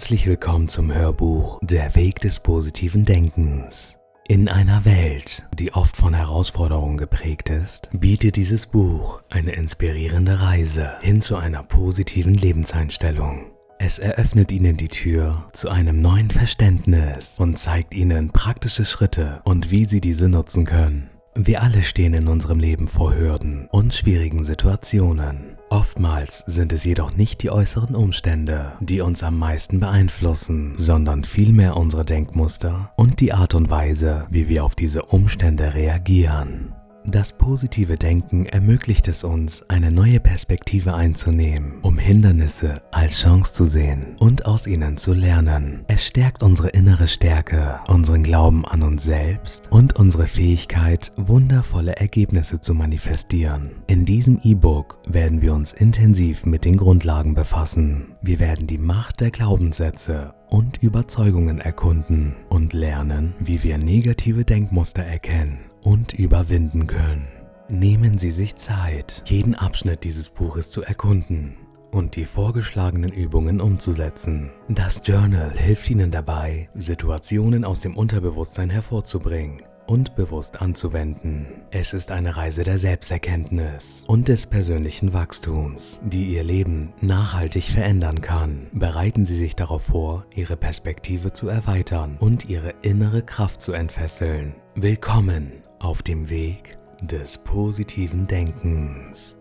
Herzlich willkommen zum Hörbuch Der Weg des positiven Denkens. In einer Welt, die oft von Herausforderungen geprägt ist, bietet dieses Buch eine inspirierende Reise hin zu einer positiven Lebenseinstellung. Es eröffnet Ihnen die Tür zu einem neuen Verständnis und zeigt Ihnen praktische Schritte und wie Sie diese nutzen können. Wir alle stehen in unserem Leben vor Hürden und schwierigen Situationen. Oftmals sind es jedoch nicht die äußeren Umstände, die uns am meisten beeinflussen, sondern vielmehr unsere Denkmuster und die Art und Weise, wie wir auf diese Umstände reagieren. Das positive Denken ermöglicht es uns, eine neue Perspektive einzunehmen, um Hindernisse als Chance zu sehen und aus ihnen zu lernen. Es stärkt unsere innere Stärke, unseren Glauben an uns selbst und unsere Fähigkeit, wundervolle Ergebnisse zu manifestieren. In diesem E-Book werden wir uns intensiv mit den Grundlagen befassen. Wir werden die Macht der Glaubenssätze und Überzeugungen erkunden und lernen, wie wir negative Denkmuster erkennen und überwinden können. Nehmen Sie sich Zeit, jeden Abschnitt dieses Buches zu erkunden und die vorgeschlagenen Übungen umzusetzen. Das Journal hilft Ihnen dabei, Situationen aus dem Unterbewusstsein hervorzubringen und bewusst anzuwenden. Es ist eine Reise der Selbsterkenntnis und des persönlichen Wachstums, die Ihr Leben nachhaltig verändern kann. Bereiten Sie sich darauf vor, Ihre Perspektive zu erweitern und Ihre innere Kraft zu entfesseln. Willkommen auf dem Weg des positiven Denkens.